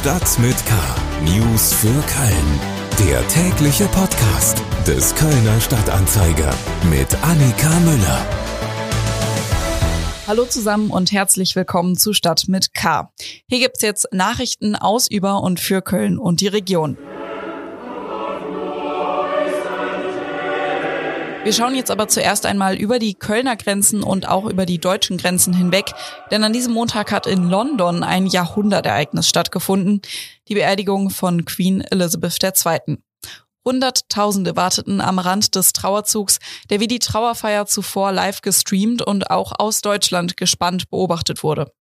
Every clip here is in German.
Stadt mit K. News für Köln. Der tägliche Podcast des Kölner Stadtanzeiger mit Annika Müller. Hallo zusammen und herzlich willkommen zu Stadt mit K. Hier gibt's jetzt Nachrichten aus, über und für Köln und die Region. Wir schauen jetzt aber zuerst einmal über die Kölner Grenzen und auch über die deutschen Grenzen hinweg, denn an diesem Montag hat in London ein Jahrhundertereignis stattgefunden, die Beerdigung von Queen Elizabeth II. Hunderttausende warteten am Rand des Trauerzugs, der wie die Trauerfeier zuvor live gestreamt und auch aus Deutschland gespannt beobachtet wurde.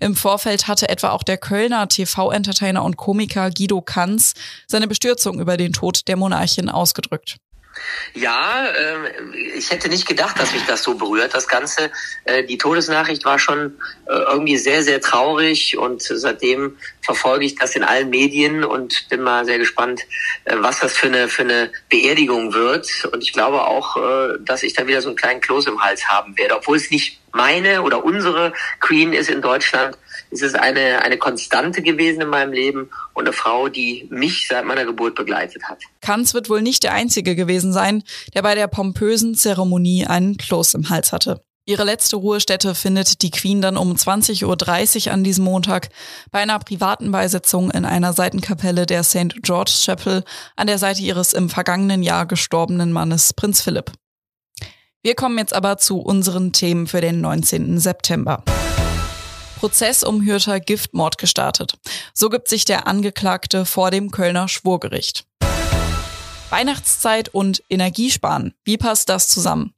Im Vorfeld hatte etwa auch der Kölner TV-Entertainer und Komiker Guido Kanz seine Bestürzung über den Tod der Monarchin ausgedrückt. Ja, äh, ich hätte nicht gedacht, dass mich das so berührt, das Ganze. Äh, die Todesnachricht war schon äh, irgendwie sehr, sehr traurig und seitdem verfolge ich das in allen Medien und bin mal sehr gespannt, äh, was das für eine, für eine Beerdigung wird. Und ich glaube auch, dass ich da wieder so einen kleinen Kloß im Hals haben werde, obwohl es nicht meine oder unsere Queen ist in Deutschland ist es eine, eine Konstante gewesen in meinem Leben und eine Frau, die mich seit meiner Geburt begleitet hat. Kanz wird wohl nicht der Einzige gewesen sein, der bei der pompösen Zeremonie einen Kloß im Hals hatte. Ihre letzte Ruhestätte findet die Queen dann um 20.30 Uhr an diesem Montag bei einer privaten Beisetzung in einer Seitenkapelle der St. George Chapel an der Seite ihres im vergangenen Jahr gestorbenen Mannes Prinz Philipp. Wir kommen jetzt aber zu unseren Themen für den 19. September. Prozess um Hürter Giftmord gestartet. So gibt sich der Angeklagte vor dem Kölner Schwurgericht. Weihnachtszeit und Energiesparen. Wie passt das zusammen?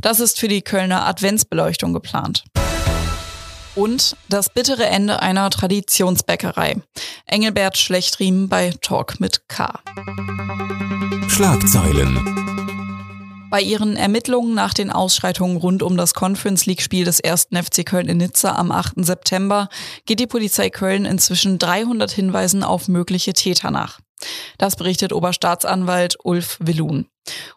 Das ist für die Kölner Adventsbeleuchtung geplant. Und das bittere Ende einer Traditionsbäckerei. Engelbert Schlechtriem bei Talk mit K. Schlagzeilen. Bei ihren Ermittlungen nach den Ausschreitungen rund um das Conference League-Spiel des 1. FC Köln in Nizza am 8. September geht die Polizei Köln inzwischen 300 Hinweisen auf mögliche Täter nach. Das berichtet Oberstaatsanwalt Ulf Willun.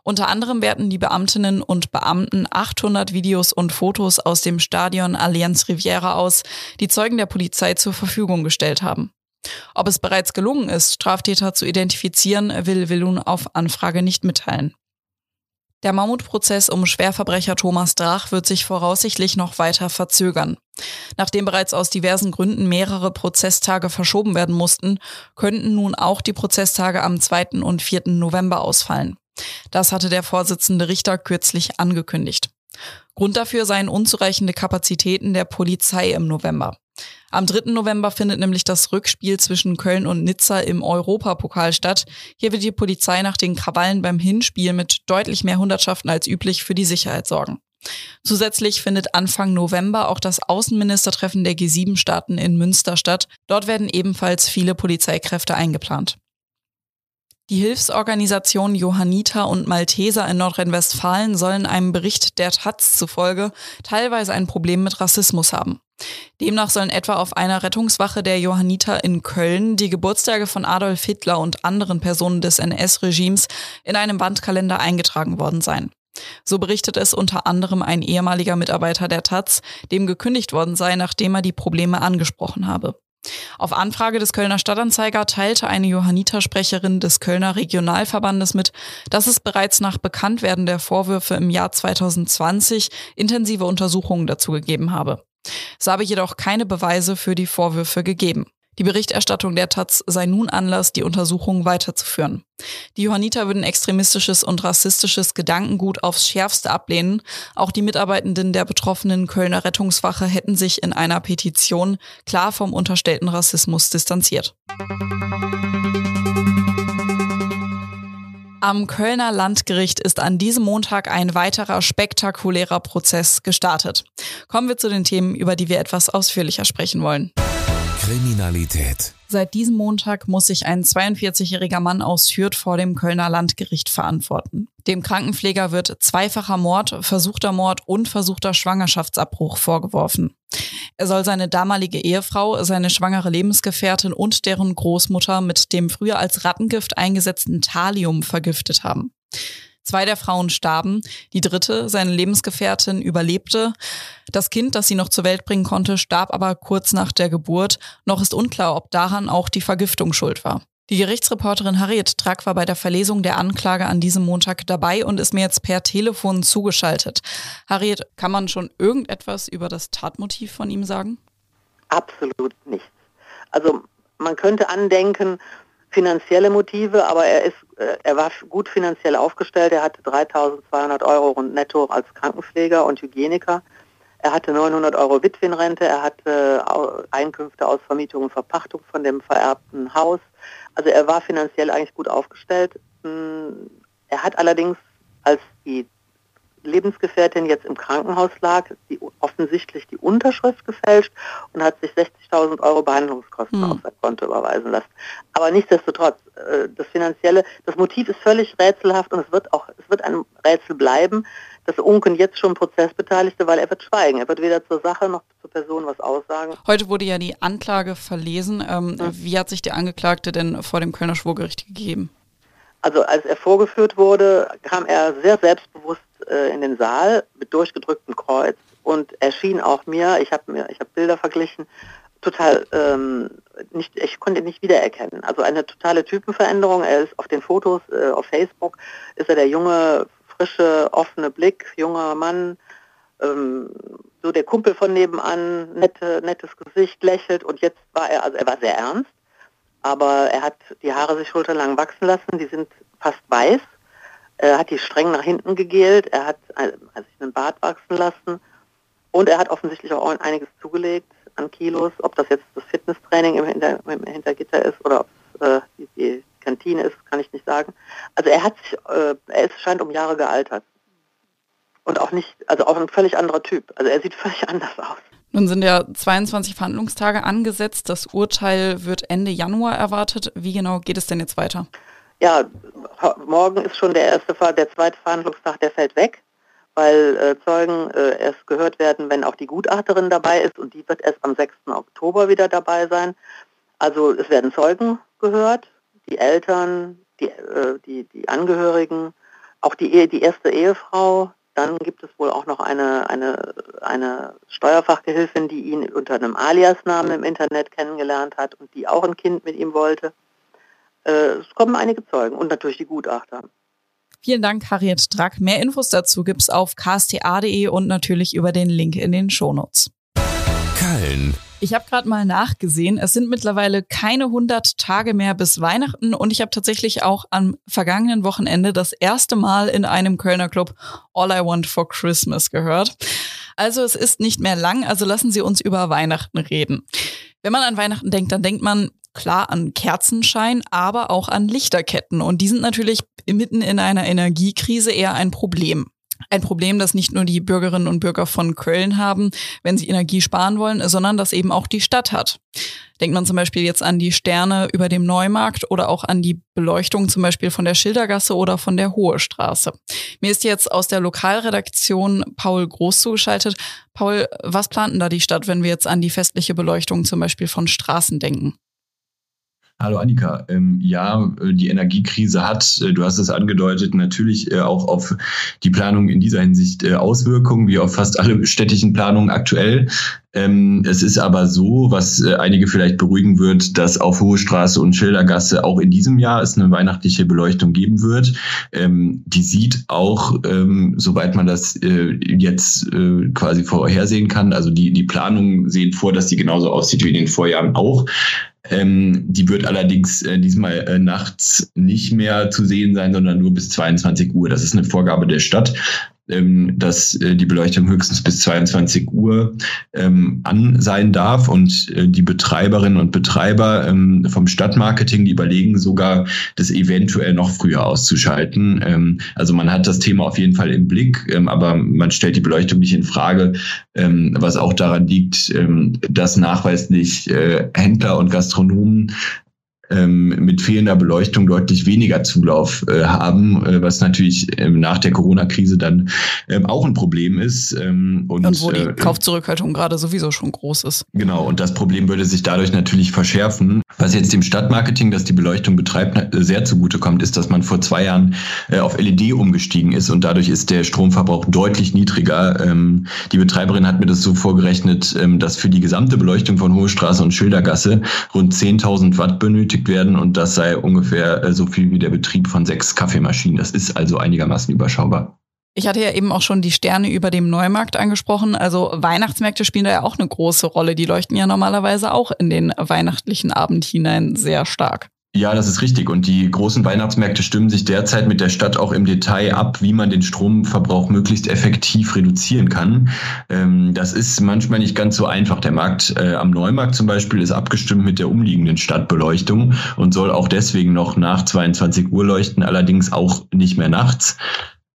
Unter anderem werten die Beamtinnen und Beamten 800 Videos und Fotos aus dem Stadion Allianz Riviera aus, die Zeugen der Polizei zur Verfügung gestellt haben. Ob es bereits gelungen ist, Straftäter zu identifizieren, will Willun auf Anfrage nicht mitteilen. Der Mammutprozess um Schwerverbrecher Thomas Drach wird sich voraussichtlich noch weiter verzögern. Nachdem bereits aus diversen Gründen mehrere Prozesstage verschoben werden mussten, könnten nun auch die Prozesstage am 2. und 4. November ausfallen. Das hatte der Vorsitzende Richter kürzlich angekündigt. Grund dafür seien unzureichende Kapazitäten der Polizei im November. Am 3. November findet nämlich das Rückspiel zwischen Köln und Nizza im Europapokal statt. Hier wird die Polizei nach den Krawallen beim Hinspiel mit deutlich mehr Hundertschaften als üblich für die Sicherheit sorgen. Zusätzlich findet Anfang November auch das Außenministertreffen der G7-Staaten in Münster statt. Dort werden ebenfalls viele Polizeikräfte eingeplant. Die Hilfsorganisation Johanniter und Malteser in Nordrhein-Westfalen sollen einem Bericht der Taz zufolge teilweise ein Problem mit Rassismus haben. Demnach sollen etwa auf einer Rettungswache der Johanniter in Köln die Geburtstage von Adolf Hitler und anderen Personen des NS-Regimes in einem Wandkalender eingetragen worden sein. So berichtet es unter anderem ein ehemaliger Mitarbeiter der Taz, dem gekündigt worden sei, nachdem er die Probleme angesprochen habe. Auf Anfrage des Kölner Stadtanzeiger teilte eine Johanniter-Sprecherin des Kölner Regionalverbandes mit, dass es bereits nach Bekanntwerden der Vorwürfe im Jahr 2020 intensive Untersuchungen dazu gegeben habe. Es habe jedoch keine Beweise für die Vorwürfe gegeben. Die Berichterstattung der Taz sei nun Anlass, die Untersuchung weiterzuführen. Die Johanniter würden extremistisches und rassistisches Gedankengut aufs Schärfste ablehnen. Auch die Mitarbeitenden der betroffenen Kölner Rettungswache hätten sich in einer Petition klar vom unterstellten Rassismus distanziert. Am Kölner Landgericht ist an diesem Montag ein weiterer spektakulärer Prozess gestartet. Kommen wir zu den Themen, über die wir etwas ausführlicher sprechen wollen. Kriminalität. Seit diesem Montag muss sich ein 42-jähriger Mann aus Hürth vor dem Kölner Landgericht verantworten. Dem Krankenpfleger wird zweifacher Mord, versuchter Mord und versuchter Schwangerschaftsabbruch vorgeworfen. Er soll seine damalige Ehefrau, seine schwangere Lebensgefährtin und deren Großmutter mit dem früher als Rattengift eingesetzten Thallium vergiftet haben. Zwei der Frauen starben, die dritte, seine Lebensgefährtin, überlebte. Das Kind, das sie noch zur Welt bringen konnte, starb aber kurz nach der Geburt. Noch ist unklar, ob daran auch die Vergiftung schuld war. Die Gerichtsreporterin Harriet Track war bei der Verlesung der Anklage an diesem Montag dabei und ist mir jetzt per Telefon zugeschaltet. Harriet, kann man schon irgendetwas über das Tatmotiv von ihm sagen? Absolut nichts. Also man könnte andenken, finanzielle Motive, aber er ist, äh, er war gut finanziell aufgestellt. Er hatte 3.200 Euro rund netto als Krankenpfleger und Hygieniker. Er hatte 900 Euro Witwenrente. Er hatte Einkünfte aus Vermietung und Verpachtung von dem vererbten Haus. Also er war finanziell eigentlich gut aufgestellt. Hm, er hat allerdings, als die Lebensgefährtin jetzt im Krankenhaus lag, die, offensichtlich die Unterschrift gefälscht und hat sich 60.000 Euro Behandlungskosten hm. auf sein Konto überweisen lassen. Aber nichtsdestotrotz, äh, das finanzielle, das Motiv ist völlig rätselhaft und es wird auch, es wird ein Rätsel bleiben. Das Unken jetzt schon Prozessbeteiligte, weil er wird schweigen. Er wird weder zur Sache noch zur Person was aussagen. Heute wurde ja die Anklage verlesen. Ähm, ja. Wie hat sich der Angeklagte denn vor dem Kölner Schwurgericht gegeben? Also als er vorgeführt wurde, kam er sehr selbstbewusst äh, in den Saal mit durchgedrücktem Kreuz und erschien auch mir, ich habe mir, ich habe Bilder verglichen, total ähm, nicht, ich konnte ihn nicht wiedererkennen. Also eine totale Typenveränderung. Er ist auf den Fotos äh, auf Facebook ist er der junge, frische, offene Blick, junger Mann, ähm, so der Kumpel von nebenan, nette, nettes Gesicht, lächelt und jetzt war er, also er war sehr ernst, aber er hat die Haare sich schulterlang wachsen lassen, die sind fast weiß er hat die streng nach hinten gegelt, er hat also einen Bart wachsen lassen und er hat offensichtlich auch einiges zugelegt an Kilos. Ob das jetzt das Fitnesstraining im, Hinter, im Hintergitter ist oder ob es äh, die, die, Kantine ist, kann ich nicht sagen. Also er hat sich, äh, er ist, scheint um Jahre gealtert. Und auch nicht, also auch ein völlig anderer Typ. Also er sieht völlig anders aus. Nun sind ja 22 Verhandlungstage angesetzt. Das Urteil wird Ende Januar erwartet. Wie genau geht es denn jetzt weiter? ja, morgen ist schon der erste, der zweite Verhandlungstag, der fällt weg, weil äh, Zeugen äh, erst gehört werden, wenn auch die Gutachterin dabei ist und die wird erst am 6. Oktober wieder dabei sein. Also es werden Zeugen gehört, die Eltern, die, äh, die, die Angehörigen, auch die, Ehe, die erste Ehefrau. Dann gibt es wohl auch noch eine, eine, eine Steuerfachgehilfin, die ihn unter einem Aliasnamen im Internet kennengelernt hat und die auch ein Kind mit ihm wollte. Äh, es kommen einige Zeugen und natürlich die Gutachter. Vielen Dank, Harriet Drack. Mehr Infos dazu gibt's auf ksta.de und natürlich über den Link in den Shownotes. Köln. Ich habe gerade mal nachgesehen. Es sind mittlerweile keine 100 Tage mehr bis Weihnachten und ich habe tatsächlich auch am vergangenen Wochenende das erste Mal in einem Kölner Club All I Want for Christmas gehört. Also es ist nicht mehr lang, also lassen Sie uns über Weihnachten reden. Wenn man an Weihnachten denkt, dann denkt man klar an Kerzenschein, aber auch an Lichterketten. Und die sind natürlich mitten in einer Energiekrise eher ein Problem. Ein Problem, das nicht nur die Bürgerinnen und Bürger von Köln haben, wenn sie Energie sparen wollen, sondern das eben auch die Stadt hat. Denkt man zum Beispiel jetzt an die Sterne über dem Neumarkt oder auch an die Beleuchtung zum Beispiel von der Schildergasse oder von der Hohe Straße. Mir ist jetzt aus der Lokalredaktion Paul Groß zugeschaltet. Paul, was planten da die Stadt, wenn wir jetzt an die festliche Beleuchtung zum Beispiel von Straßen denken? Hallo Annika. Ähm, ja, äh, die Energiekrise hat, äh, du hast es angedeutet, natürlich äh, auch auf die Planung in dieser Hinsicht äh, Auswirkungen, wie auf fast alle städtischen Planungen aktuell. Ähm, es ist aber so, was äh, einige vielleicht beruhigen wird, dass auf Hohe Straße und Schildergasse auch in diesem Jahr es eine weihnachtliche Beleuchtung geben wird. Ähm, die sieht auch, ähm, soweit man das äh, jetzt quasi vorhersehen kann, also die, die Planungen sehen vor, dass die genauso aussieht wie in den Vorjahren auch. Ähm, die wird allerdings äh, diesmal äh, nachts nicht mehr zu sehen sein, sondern nur bis 22 Uhr. Das ist eine Vorgabe der Stadt dass äh, die Beleuchtung höchstens bis 22 Uhr ähm, an sein darf und äh, die Betreiberinnen und Betreiber ähm, vom Stadtmarketing, die überlegen sogar, das eventuell noch früher auszuschalten. Ähm, also man hat das Thema auf jeden Fall im Blick, ähm, aber man stellt die Beleuchtung nicht in Frage, ähm, was auch daran liegt, ähm, dass nachweislich äh, Händler und Gastronomen ähm, mit fehlender Beleuchtung deutlich weniger Zulauf äh, haben, äh, was natürlich ähm, nach der Corona-Krise dann ähm, auch ein Problem ist. Ähm, und, und wo die äh, Kaufzurückhaltung gerade sowieso schon groß ist. Genau, und das Problem würde sich dadurch natürlich verschärfen. Was jetzt dem Stadtmarketing, das die Beleuchtung betreibt, sehr zugutekommt, ist, dass man vor zwei Jahren äh, auf LED umgestiegen ist und dadurch ist der Stromverbrauch deutlich niedriger. Ähm, die Betreiberin hat mir das so vorgerechnet, ähm, dass für die gesamte Beleuchtung von Hohe Straße und Schildergasse rund 10.000 Watt benötigt werden und das sei ungefähr äh, so viel wie der Betrieb von sechs Kaffeemaschinen. Das ist also einigermaßen überschaubar. Ich hatte ja eben auch schon die Sterne über dem Neumarkt angesprochen. Also Weihnachtsmärkte spielen da ja auch eine große Rolle. Die leuchten ja normalerweise auch in den weihnachtlichen Abend hinein sehr stark. Ja, das ist richtig. Und die großen Weihnachtsmärkte stimmen sich derzeit mit der Stadt auch im Detail ab, wie man den Stromverbrauch möglichst effektiv reduzieren kann. Ähm, das ist manchmal nicht ganz so einfach. Der Markt äh, am Neumarkt zum Beispiel ist abgestimmt mit der umliegenden Stadtbeleuchtung und soll auch deswegen noch nach 22 Uhr leuchten, allerdings auch nicht mehr nachts.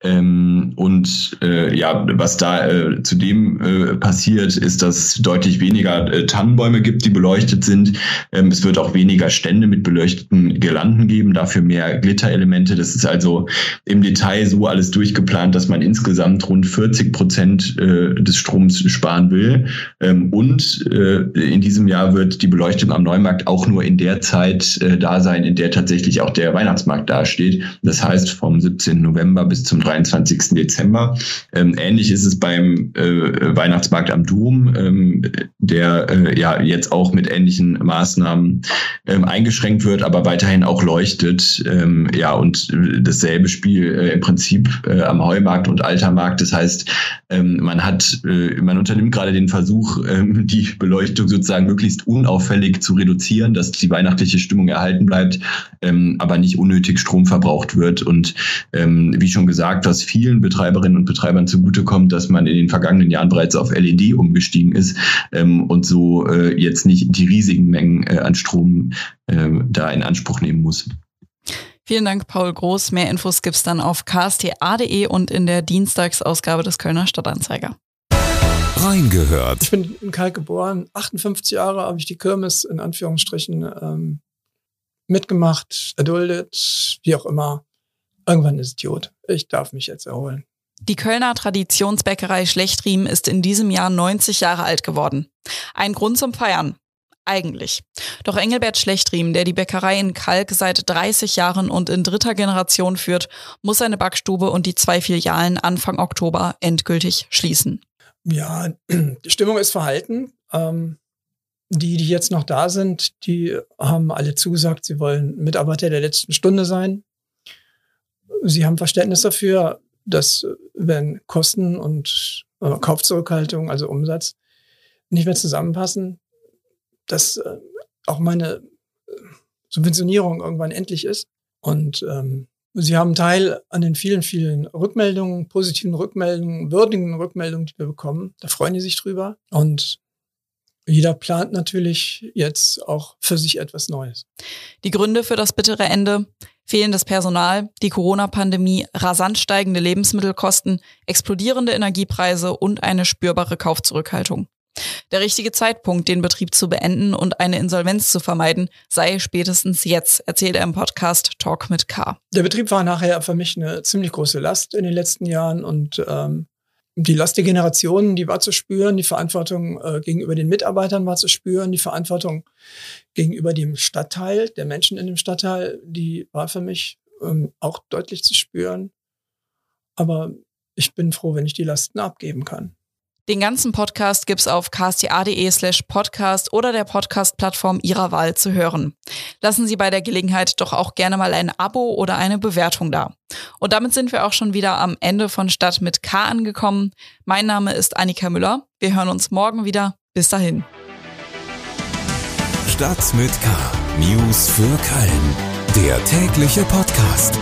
Ähm, und äh, ja, was da äh, zudem äh, passiert, ist, dass deutlich weniger äh, Tannenbäume gibt, die beleuchtet sind. Ähm, es wird auch weniger Stände mit beleuchteten Girlanden geben, dafür mehr Glitterelemente. Das ist also im Detail so alles durchgeplant, dass man insgesamt rund 40 Prozent äh, des Stroms sparen will. Ähm, und äh, in diesem Jahr wird die Beleuchtung am Neumarkt auch nur in der Zeit äh, da sein, in der tatsächlich auch der Weihnachtsmarkt dasteht. Das heißt vom 17. November bis zum 23. Dezember. Ähm, ähnlich ist es beim äh, Weihnachtsmarkt am Dom, ähm, der äh, ja jetzt auch mit ähnlichen Maßnahmen ähm, eingeschränkt wird, aber weiterhin auch leuchtet. Ähm, ja, und dasselbe Spiel äh, im Prinzip äh, am Heumarkt und Altermarkt. Das heißt, ähm, man hat, äh, man unternimmt gerade den Versuch, ähm, die Beleuchtung sozusagen möglichst unauffällig zu reduzieren, dass die weihnachtliche Stimmung erhalten bleibt, ähm, aber nicht unnötig Strom verbraucht wird. Und ähm, wie schon gesagt, gesagt, was vielen Betreiberinnen und Betreibern zugutekommt, dass man in den vergangenen Jahren bereits auf LED umgestiegen ist ähm, und so äh, jetzt nicht die riesigen Mengen äh, an Strom äh, da in Anspruch nehmen muss. Vielen Dank, Paul Groß. Mehr Infos gibt's dann auf ksta.de und in der Dienstagsausgabe des Kölner Stadtanzeiger. Reingehört. Ich bin in Kalk geboren. 58 Jahre habe ich die Kirmes in Anführungsstrichen ähm, mitgemacht, erduldet, wie auch immer. Irgendwann ist Idiot. Ich darf mich jetzt erholen. Die Kölner Traditionsbäckerei Schlechtriem ist in diesem Jahr 90 Jahre alt geworden. Ein Grund zum Feiern. Eigentlich. Doch Engelbert Schlechtriem, der die Bäckerei in Kalk seit 30 Jahren und in dritter Generation führt, muss seine Backstube und die zwei Filialen Anfang Oktober endgültig schließen. Ja, die Stimmung ist verhalten. Ähm, die, die jetzt noch da sind, die haben alle zugesagt, sie wollen Mitarbeiter der letzten Stunde sein. Sie haben Verständnis dafür, dass wenn Kosten und äh, Kaufzurückhaltung, also Umsatz, nicht mehr zusammenpassen, dass äh, auch meine äh, Subventionierung irgendwann endlich ist. Und ähm, Sie haben Teil an den vielen, vielen Rückmeldungen, positiven Rückmeldungen, würdigen Rückmeldungen, die wir bekommen. Da freuen die sich drüber. Und jeder plant natürlich jetzt auch für sich etwas Neues. Die Gründe für das bittere Ende fehlendes Personal, die Corona-Pandemie, rasant steigende Lebensmittelkosten, explodierende Energiepreise und eine spürbare Kaufzurückhaltung. Der richtige Zeitpunkt, den Betrieb zu beenden und eine Insolvenz zu vermeiden, sei spätestens jetzt, erzählt er im Podcast Talk mit K. Der Betrieb war nachher für mich eine ziemlich große Last in den letzten Jahren und ähm, die Last der Generationen, die war zu spüren, die Verantwortung äh, gegenüber den Mitarbeitern war zu spüren, die Verantwortung gegenüber dem Stadtteil, der Menschen in dem Stadtteil, die war für mich ähm, auch deutlich zu spüren. Aber ich bin froh, wenn ich die Lasten abgeben kann. Den ganzen Podcast gibt's auf ksta.de slash podcast oder der Podcast-Plattform Ihrer Wahl zu hören. Lassen Sie bei der Gelegenheit doch auch gerne mal ein Abo oder eine Bewertung da. Und damit sind wir auch schon wieder am Ende von Stadt mit K angekommen. Mein Name ist Annika Müller. Wir hören uns morgen wieder. Bis dahin. Stadt mit K. News für Köln. Der tägliche Podcast.